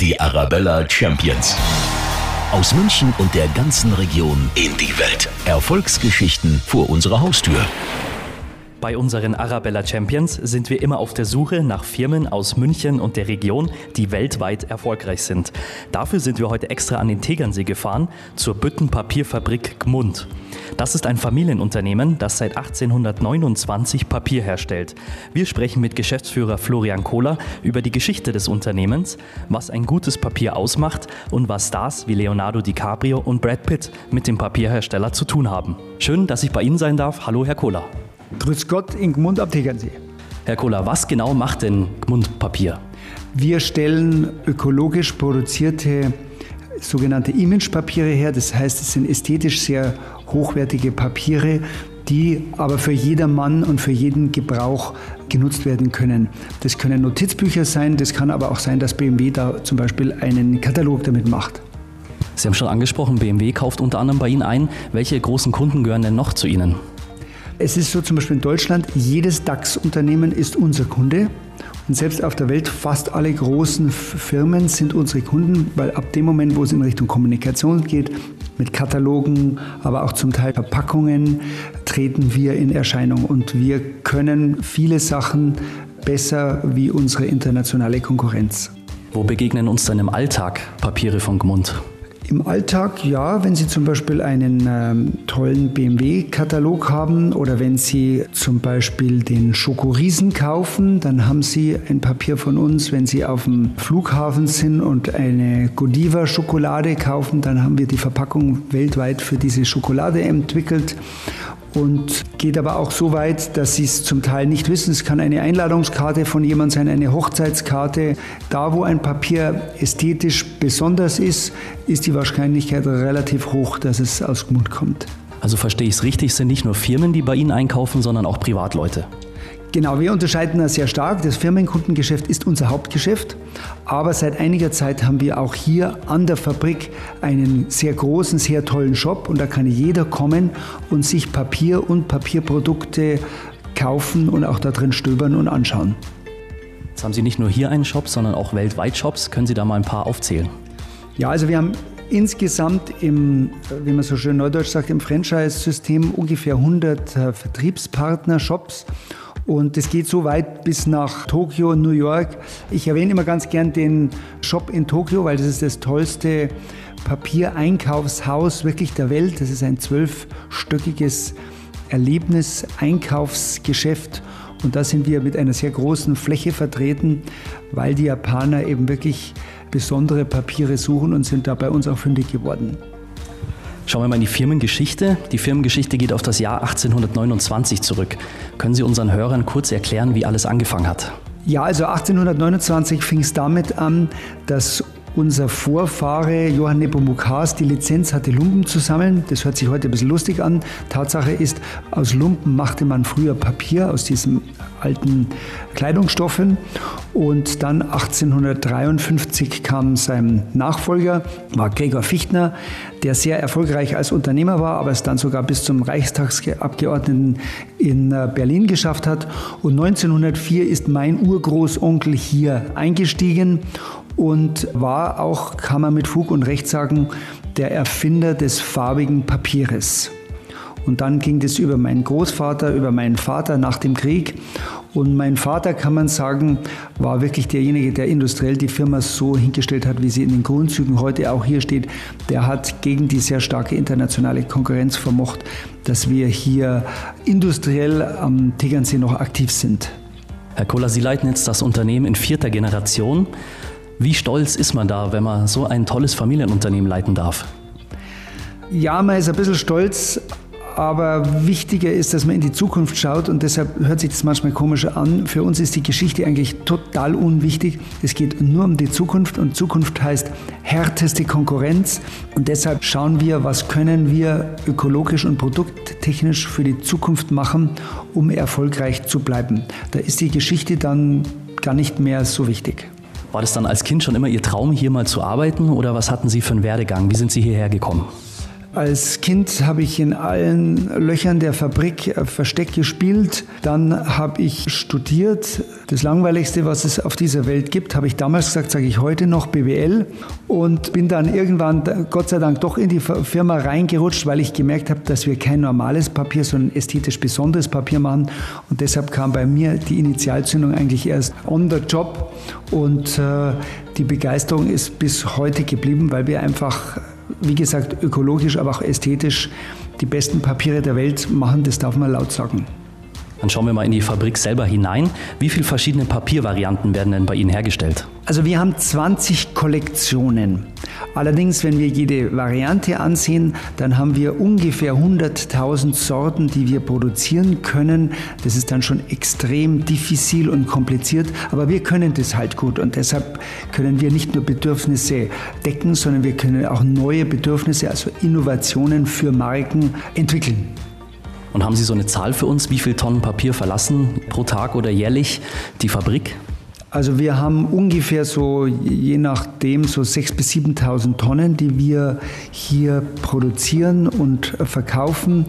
Die Arabella Champions. Aus München und der ganzen Region in die Welt. Erfolgsgeschichten vor unserer Haustür. Bei unseren Arabella Champions sind wir immer auf der Suche nach Firmen aus München und der Region, die weltweit erfolgreich sind. Dafür sind wir heute extra an den Tegernsee gefahren, zur Büttenpapierfabrik Gmund. Das ist ein Familienunternehmen, das seit 1829 Papier herstellt. Wir sprechen mit Geschäftsführer Florian Kohler über die Geschichte des Unternehmens, was ein gutes Papier ausmacht und was Stars wie Leonardo DiCaprio und Brad Pitt mit dem Papierhersteller zu tun haben. Schön, dass ich bei Ihnen sein darf. Hallo, Herr Kohler. Grüß Gott in Gmund am Tegernsee. Herr Kohler, was genau macht denn Gmund Papier? Wir stellen ökologisch produzierte sogenannte Imagepapiere her. Das heißt, es sind ästhetisch sehr hochwertige Papiere, die aber für jedermann und für jeden Gebrauch genutzt werden können. Das können Notizbücher sein, das kann aber auch sein, dass BMW da zum Beispiel einen Katalog damit macht. Sie haben schon angesprochen, BMW kauft unter anderem bei Ihnen ein. Welche großen Kunden gehören denn noch zu Ihnen? Es ist so zum Beispiel in Deutschland, jedes DAX-Unternehmen ist unser Kunde. Und selbst auf der Welt fast alle großen Firmen sind unsere Kunden, weil ab dem Moment, wo es in Richtung Kommunikation geht, mit Katalogen, aber auch zum Teil Verpackungen, treten wir in Erscheinung. Und wir können viele Sachen besser wie unsere internationale Konkurrenz. Wo begegnen uns dann im Alltag Papiere von Gmund? Im Alltag, ja, wenn Sie zum Beispiel einen ähm, tollen BMW-Katalog haben oder wenn Sie zum Beispiel den Schokoriesen kaufen, dann haben Sie ein Papier von uns. Wenn Sie auf dem Flughafen sind und eine Godiva-Schokolade kaufen, dann haben wir die Verpackung weltweit für diese Schokolade entwickelt und geht aber auch so weit, dass sie es zum Teil nicht wissen. Es kann eine Einladungskarte von jemandem sein, eine Hochzeitskarte. Da, wo ein Papier ästhetisch besonders ist, ist die Wahrscheinlichkeit relativ hoch, dass es aus Gmund kommt. Also verstehe ich es richtig, es sind nicht nur Firmen, die bei Ihnen einkaufen, sondern auch Privatleute. Genau, wir unterscheiden das sehr stark. Das Firmenkundengeschäft ist unser Hauptgeschäft. Aber seit einiger Zeit haben wir auch hier an der Fabrik einen sehr großen, sehr tollen Shop. Und da kann jeder kommen und sich Papier und Papierprodukte kaufen und auch da drin stöbern und anschauen. Jetzt haben Sie nicht nur hier einen Shop, sondern auch weltweit Shops. Können Sie da mal ein paar aufzählen? Ja, also wir haben insgesamt im, wie man so schön neudeutsch sagt, im Franchise-System ungefähr 100 äh, Vertriebspartner, Shops. Und es geht so weit bis nach Tokio, New York. Ich erwähne immer ganz gern den Shop in Tokio, weil das ist das tollste Papiereinkaufshaus wirklich der Welt. Das ist ein zwölfstöckiges Erlebnis-Einkaufsgeschäft. Und da sind wir mit einer sehr großen Fläche vertreten, weil die Japaner eben wirklich besondere Papiere suchen und sind da bei uns auch fündig geworden. Schauen wir mal in die Firmengeschichte. Die Firmengeschichte geht auf das Jahr 1829 zurück. Können Sie unseren Hörern kurz erklären, wie alles angefangen hat? Ja, also 1829 fing es damit an, dass unser Vorfahre Johann Nepomuk Haas die Lizenz hatte, Lumpen zu sammeln. Das hört sich heute ein bisschen lustig an. Tatsache ist, aus Lumpen machte man früher Papier, aus diesen alten Kleidungsstoffen. Und dann 1853 kam sein Nachfolger, war Gregor Fichtner, der sehr erfolgreich als Unternehmer war, aber es dann sogar bis zum Reichstagsabgeordneten in äh, Berlin geschafft hat. Und 1904 ist mein Urgroßonkel hier eingestiegen und war auch, kann man mit Fug und Recht sagen, der Erfinder des farbigen Papieres. Und dann ging das über meinen Großvater, über meinen Vater nach dem Krieg. Und mein Vater, kann man sagen, war wirklich derjenige, der industriell die Firma so hingestellt hat, wie sie in den Grundzügen heute auch hier steht. Der hat gegen die sehr starke internationale Konkurrenz vermocht, dass wir hier industriell am Tegernsee noch aktiv sind. Herr Kohler, Sie leiten jetzt das Unternehmen in vierter Generation. Wie stolz ist man da, wenn man so ein tolles Familienunternehmen leiten darf? Ja, man ist ein bisschen stolz, aber wichtiger ist, dass man in die Zukunft schaut und deshalb hört sich das manchmal komisch an. Für uns ist die Geschichte eigentlich total unwichtig. Es geht nur um die Zukunft und Zukunft heißt härteste Konkurrenz und deshalb schauen wir, was können wir ökologisch und produkttechnisch für die Zukunft machen, um erfolgreich zu bleiben. Da ist die Geschichte dann gar nicht mehr so wichtig. War das dann als Kind schon immer Ihr Traum, hier mal zu arbeiten oder was hatten Sie für einen Werdegang? Wie sind Sie hierher gekommen? Als Kind habe ich in allen Löchern der Fabrik äh, Versteck gespielt. Dann habe ich studiert. Das Langweiligste, was es auf dieser Welt gibt, habe ich damals gesagt, sage ich heute noch BWL. Und bin dann irgendwann, Gott sei Dank, doch in die Firma reingerutscht, weil ich gemerkt habe, dass wir kein normales Papier, sondern ästhetisch besonderes Papier machen. Und deshalb kam bei mir die Initialzündung eigentlich erst on the job. Und äh, die Begeisterung ist bis heute geblieben, weil wir einfach wie gesagt, ökologisch, aber auch ästhetisch die besten Papiere der Welt machen, das darf man laut sagen. Dann schauen wir mal in die Fabrik selber hinein. Wie viele verschiedene Papiervarianten werden denn bei Ihnen hergestellt? Also wir haben 20 Kollektionen. Allerdings, wenn wir jede Variante ansehen, dann haben wir ungefähr 100.000 Sorten, die wir produzieren können. Das ist dann schon extrem diffizil und kompliziert, aber wir können das halt gut und deshalb können wir nicht nur Bedürfnisse decken, sondern wir können auch neue Bedürfnisse, also Innovationen für Marken entwickeln. Und haben Sie so eine Zahl für uns, wie viele Tonnen Papier verlassen pro Tag oder jährlich die Fabrik? Also wir haben ungefähr so, je nachdem, so 6.000 bis 7.000 Tonnen, die wir hier produzieren und verkaufen.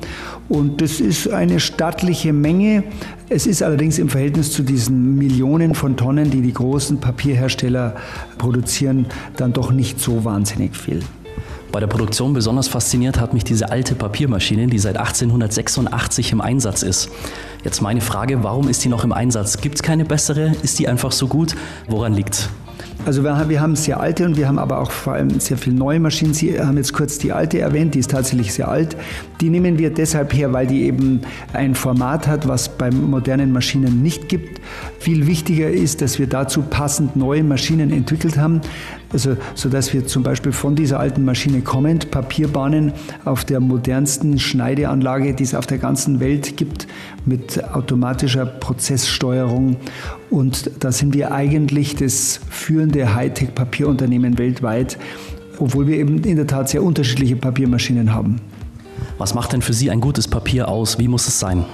Und das ist eine stattliche Menge. Es ist allerdings im Verhältnis zu diesen Millionen von Tonnen, die die großen Papierhersteller produzieren, dann doch nicht so wahnsinnig viel. Bei der Produktion besonders fasziniert hat mich diese alte Papiermaschine, die seit 1886 im Einsatz ist. Jetzt meine Frage, warum ist die noch im Einsatz? Gibt es keine bessere? Ist die einfach so gut? Woran liegt also wir, wir haben sehr alte und wir haben aber auch vor allem sehr viele neue Maschinen. Sie haben jetzt kurz die alte erwähnt, die ist tatsächlich sehr alt. Die nehmen wir deshalb her, weil die eben ein Format hat, was bei modernen Maschinen nicht gibt. Viel wichtiger ist, dass wir dazu passend neue Maschinen entwickelt haben, also, sodass wir zum Beispiel von dieser alten Maschine kommend Papierbahnen auf der modernsten Schneideanlage, die es auf der ganzen Welt gibt, mit automatischer Prozesssteuerung. Und da sind wir eigentlich das führende Hightech-Papierunternehmen weltweit, obwohl wir eben in der Tat sehr unterschiedliche Papiermaschinen haben. Was macht denn für Sie ein gutes Papier aus? Wie muss es sein?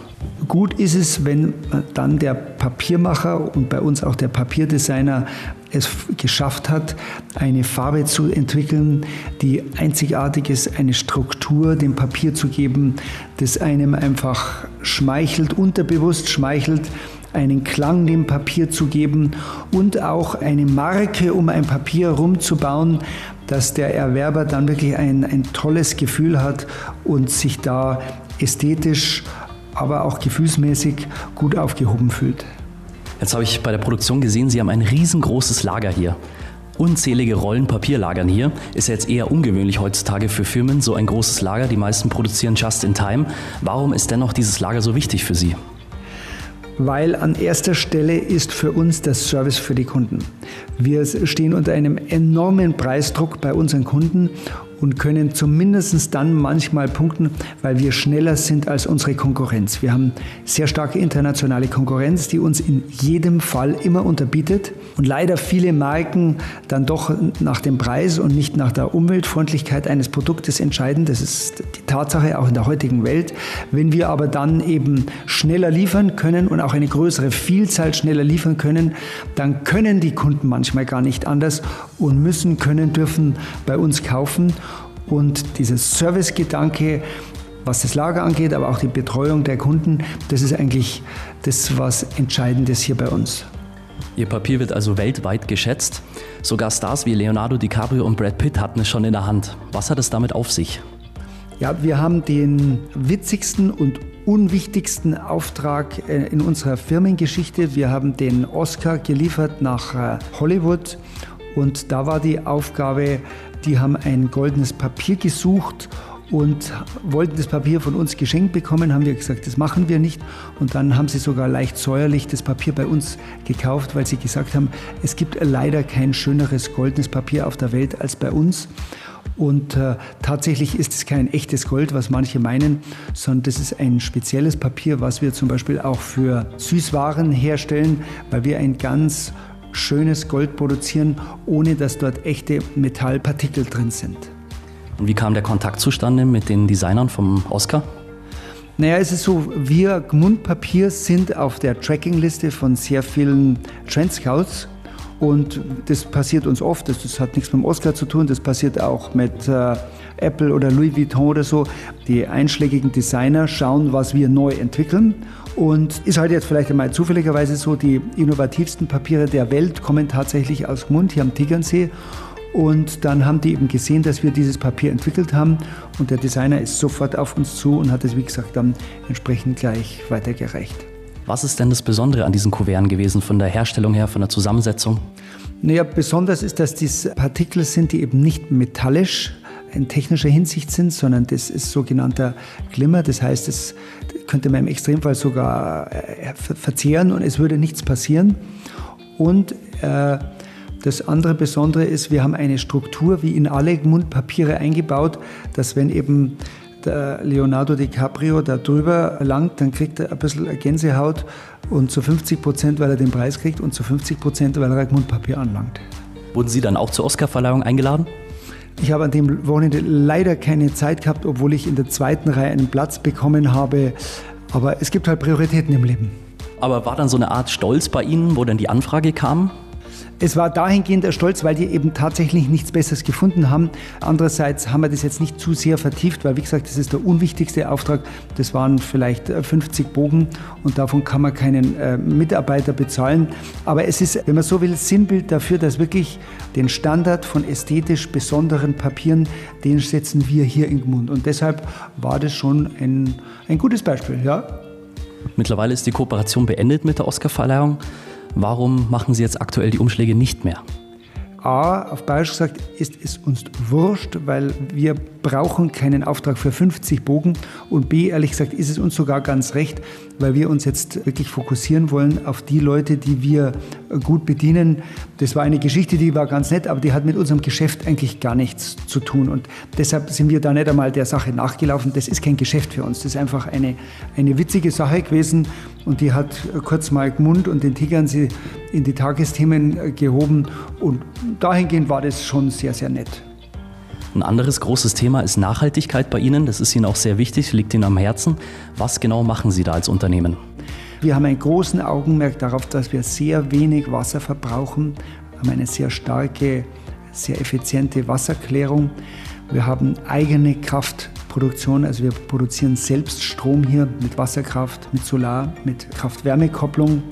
Gut ist es, wenn dann der Papiermacher und bei uns auch der Papierdesigner es geschafft hat, eine Farbe zu entwickeln, die einzigartig ist, eine Struktur dem Papier zu geben, das einem einfach schmeichelt, unterbewusst schmeichelt, einen Klang dem Papier zu geben und auch eine Marke um ein Papier rumzubauen, dass der Erwerber dann wirklich ein, ein tolles Gefühl hat und sich da ästhetisch aber auch gefühlsmäßig gut aufgehoben fühlt. Jetzt habe ich bei der Produktion gesehen, Sie haben ein riesengroßes Lager hier. Unzählige Rollen Papier lagern hier. Ist ja jetzt eher ungewöhnlich heutzutage für Firmen, so ein großes Lager. Die meisten produzieren just in time. Warum ist dennoch dieses Lager so wichtig für Sie? weil an erster Stelle ist für uns der Service für die Kunden. Wir stehen unter einem enormen Preisdruck bei unseren Kunden und können zumindest dann manchmal punkten, weil wir schneller sind als unsere Konkurrenz. Wir haben sehr starke internationale Konkurrenz, die uns in jedem Fall immer unterbietet und leider viele Marken dann doch nach dem Preis und nicht nach der Umweltfreundlichkeit eines Produktes entscheiden. Das ist die Tatsache auch in der heutigen Welt. Wenn wir aber dann eben schneller liefern können und auch eine größere Vielzahl schneller liefern können, dann können die Kunden manchmal gar nicht anders und müssen, können, dürfen bei uns kaufen. Und dieser Servicegedanke, was das Lager angeht, aber auch die Betreuung der Kunden, das ist eigentlich das, was Entscheidendes hier bei uns. Ihr Papier wird also weltweit geschätzt. Sogar Stars wie Leonardo DiCaprio und Brad Pitt hatten es schon in der Hand. Was hat es damit auf sich? Ja, wir haben den witzigsten und unwichtigsten Auftrag äh, in unserer Firmengeschichte. Wir haben den Oscar geliefert nach äh, Hollywood und da war die Aufgabe, die haben ein goldenes Papier gesucht und wollten das Papier von uns geschenkt bekommen, haben wir gesagt, das machen wir nicht. Und dann haben sie sogar leicht säuerlich das Papier bei uns gekauft, weil sie gesagt haben, es gibt leider kein schöneres goldenes Papier auf der Welt als bei uns. Und äh, tatsächlich ist es kein echtes Gold, was manche meinen, sondern das ist ein spezielles Papier, was wir zum Beispiel auch für Süßwaren herstellen, weil wir ein ganz schönes Gold produzieren, ohne dass dort echte Metallpartikel drin sind. Und wie kam der Kontakt zustande mit den Designern vom Oscar? Naja, es ist so, wir Mundpapier sind auf der Trackingliste von sehr vielen Trendscouts Und das passiert uns oft, das, das hat nichts mit dem Oscar zu tun, das passiert auch mit äh, Apple oder Louis Vuitton oder so. Die einschlägigen Designer schauen, was wir neu entwickeln. Und ist halt jetzt vielleicht einmal zufälligerweise so, die innovativsten Papiere der Welt kommen tatsächlich aus Gmund, hier am Tegernsee. Und dann haben die eben gesehen, dass wir dieses Papier entwickelt haben. Und der Designer ist sofort auf uns zu und hat es, wie gesagt, dann entsprechend gleich weitergereicht. Was ist denn das Besondere an diesen Kuverten gewesen, von der Herstellung her, von der Zusammensetzung? Naja, besonders ist, dass dies Partikel sind, die eben nicht metallisch in technischer Hinsicht sind, sondern das ist sogenannter Glimmer. Das heißt, es könnte man im Extremfall sogar äh, verzehren und es würde nichts passieren. Und äh, das andere Besondere ist, wir haben eine Struktur wie in alle Mundpapiere eingebaut, dass wenn eben der Leonardo DiCaprio da drüber langt, dann kriegt er ein bisschen Gänsehaut und zu 50 Prozent, weil er den Preis kriegt und zu 50 Prozent, weil er Mundpapier anlangt. Wurden Sie dann auch zur Oscarverleihung eingeladen? Ich habe an dem Wochenende leider keine Zeit gehabt, obwohl ich in der zweiten Reihe einen Platz bekommen habe. Aber es gibt halt Prioritäten im Leben. Aber war dann so eine Art Stolz bei Ihnen, wo dann die Anfrage kam? Es war dahingehend der Stolz, weil die eben tatsächlich nichts Besseres gefunden haben. Andererseits haben wir das jetzt nicht zu sehr vertieft, weil wie gesagt, das ist der unwichtigste Auftrag. Das waren vielleicht 50 äh, Bogen und davon kann man keinen äh, Mitarbeiter bezahlen. Aber es ist, wenn man so will, Sinnbild dafür, dass wirklich den Standard von ästhetisch besonderen Papieren, den setzen wir hier in Gmund. Und deshalb war das schon ein, ein gutes Beispiel, ja. Mittlerweile ist die Kooperation beendet mit der Oscarverleihung. Warum machen Sie jetzt aktuell die Umschläge nicht mehr? A, auf Bayerisch gesagt, ist es uns wurscht, weil wir brauchen keinen Auftrag für 50 Bogen. Und B, ehrlich gesagt, ist es uns sogar ganz recht, weil wir uns jetzt wirklich fokussieren wollen auf die Leute, die wir gut bedienen. Das war eine Geschichte, die war ganz nett, aber die hat mit unserem Geschäft eigentlich gar nichts zu tun. Und deshalb sind wir da nicht einmal der Sache nachgelaufen. Das ist kein Geschäft für uns. Das ist einfach eine, eine witzige Sache gewesen. Und die hat kurz mal Mund und den Tigern sie in die Tagesthemen gehoben. Und dahingehend war das schon sehr, sehr nett. Ein anderes großes Thema ist Nachhaltigkeit bei Ihnen. Das ist Ihnen auch sehr wichtig, liegt Ihnen am Herzen. Was genau machen Sie da als Unternehmen? Wir haben einen großen Augenmerk darauf, dass wir sehr wenig Wasser verbrauchen, wir haben eine sehr starke, sehr effiziente Wasserklärung. Wir haben eigene Kraftproduktion, also wir produzieren selbst Strom hier mit Wasserkraft, mit Solar, mit Kraft-Wärme-Kopplung.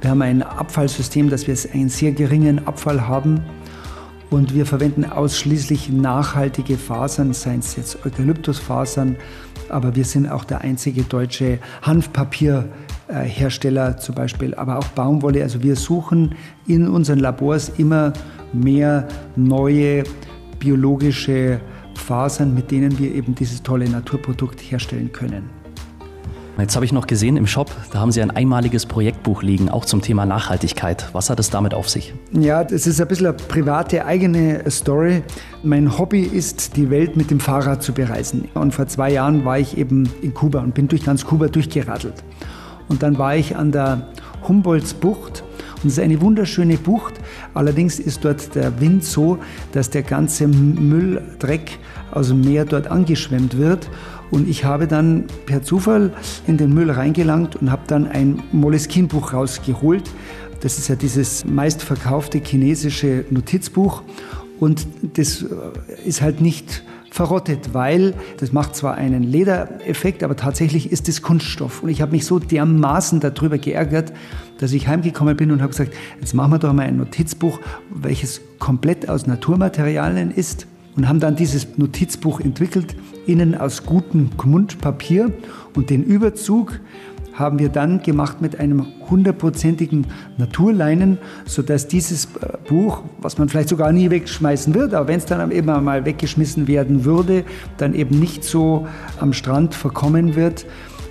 Wir haben ein Abfallsystem, dass wir einen sehr geringen Abfall haben. Und wir verwenden ausschließlich nachhaltige Fasern, seien es jetzt Eukalyptusfasern, aber wir sind auch der einzige deutsche Hanfpapierhersteller zum Beispiel, aber auch Baumwolle. Also wir suchen in unseren Labors immer mehr neue biologische Fasern, mit denen wir eben dieses tolle Naturprodukt herstellen können. Jetzt habe ich noch gesehen im Shop, da haben Sie ein einmaliges Projektbuch liegen, auch zum Thema Nachhaltigkeit. Was hat es damit auf sich? Ja, das ist ein bisschen eine private eigene Story. Mein Hobby ist, die Welt mit dem Fahrrad zu bereisen. Und vor zwei Jahren war ich eben in Kuba und bin durch ganz Kuba durchgeradelt. Und dann war ich an der Humboldtsbucht und es ist eine wunderschöne Bucht. Allerdings ist dort der Wind so, dass der ganze Müll, Dreck aus dem Meer dort angeschwemmt wird. Und ich habe dann per Zufall in den Müll reingelangt und habe dann ein Moleskine-Buch rausgeholt. Das ist ja dieses meistverkaufte chinesische Notizbuch. Und das ist halt nicht verrottet, weil das macht zwar einen Ledereffekt, aber tatsächlich ist es Kunststoff. Und ich habe mich so dermaßen darüber geärgert, dass ich heimgekommen bin und habe gesagt, jetzt machen wir doch mal ein Notizbuch, welches komplett aus Naturmaterialien ist und haben dann dieses Notizbuch entwickelt, innen aus gutem Mundpapier und den Überzug haben wir dann gemacht mit einem hundertprozentigen Naturleinen, sodass dieses äh, Buch, was man vielleicht sogar nie wegschmeißen wird, aber wenn es dann eben mal weggeschmissen werden würde, dann eben nicht so am Strand verkommen wird.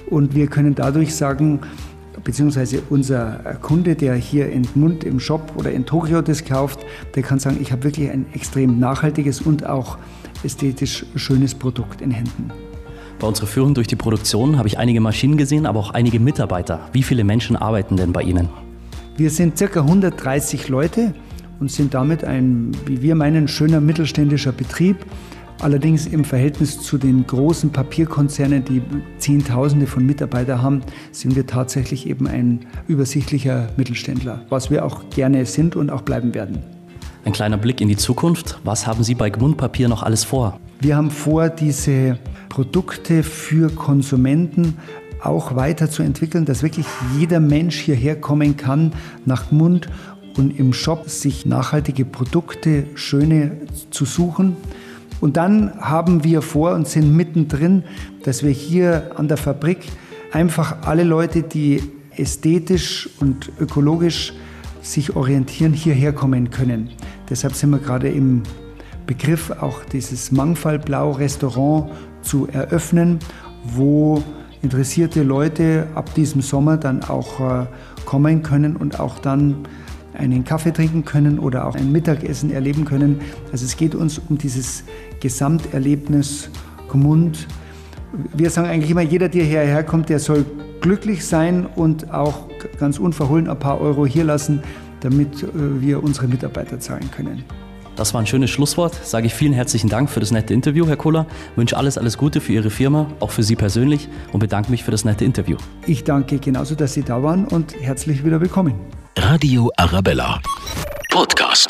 Und wir können dadurch sagen, beziehungsweise unser Kunde, der hier in Mund im Shop oder in Tokio das kauft, der kann sagen, ich habe wirklich ein extrem nachhaltiges und auch ästhetisch schönes Produkt in Händen. Bei unserer Führung durch die Produktion habe ich einige Maschinen gesehen, aber auch einige Mitarbeiter. Wie viele Menschen arbeiten denn bei Ihnen? Wir sind ca. 130 Leute und sind damit ein, wie wir meinen, schöner mittelständischer Betrieb. Allerdings im Verhältnis zu den großen Papierkonzernen, die Zehntausende von Mitarbeitern haben, sind wir tatsächlich eben ein übersichtlicher Mittelständler, was wir auch gerne sind und auch bleiben werden. Ein kleiner Blick in die Zukunft. Was haben Sie bei Gmund Papier noch alles vor? Wir haben vor, diese Produkte für Konsumenten auch weiterzuentwickeln, dass wirklich jeder Mensch hierher kommen kann nach Gmund und im Shop sich nachhaltige Produkte, schöne zu suchen und dann haben wir vor und sind mittendrin, dass wir hier an der Fabrik einfach alle Leute, die ästhetisch und ökologisch sich orientieren, hierher kommen können. Deshalb sind wir gerade im Begriff, auch dieses Mangfallblau Restaurant zu eröffnen, wo interessierte Leute ab diesem Sommer dann auch äh, kommen können und auch dann einen Kaffee trinken können oder auch ein Mittagessen erleben können. Also es geht uns um dieses Gesamterlebnis Gmund. Wir sagen eigentlich immer, jeder, der hierher kommt, der soll glücklich sein und auch ganz unverhohlen ein paar Euro hier lassen, damit äh, wir unsere Mitarbeiter zahlen können. Das war ein schönes Schlusswort. Sage ich vielen herzlichen Dank für das nette Interview, Herr Kohler. Wünsche alles, alles Gute für Ihre Firma, auch für Sie persönlich und bedanke mich für das nette Interview. Ich danke genauso, dass Sie da waren und herzlich wieder willkommen. Radio Arabella. Podcast.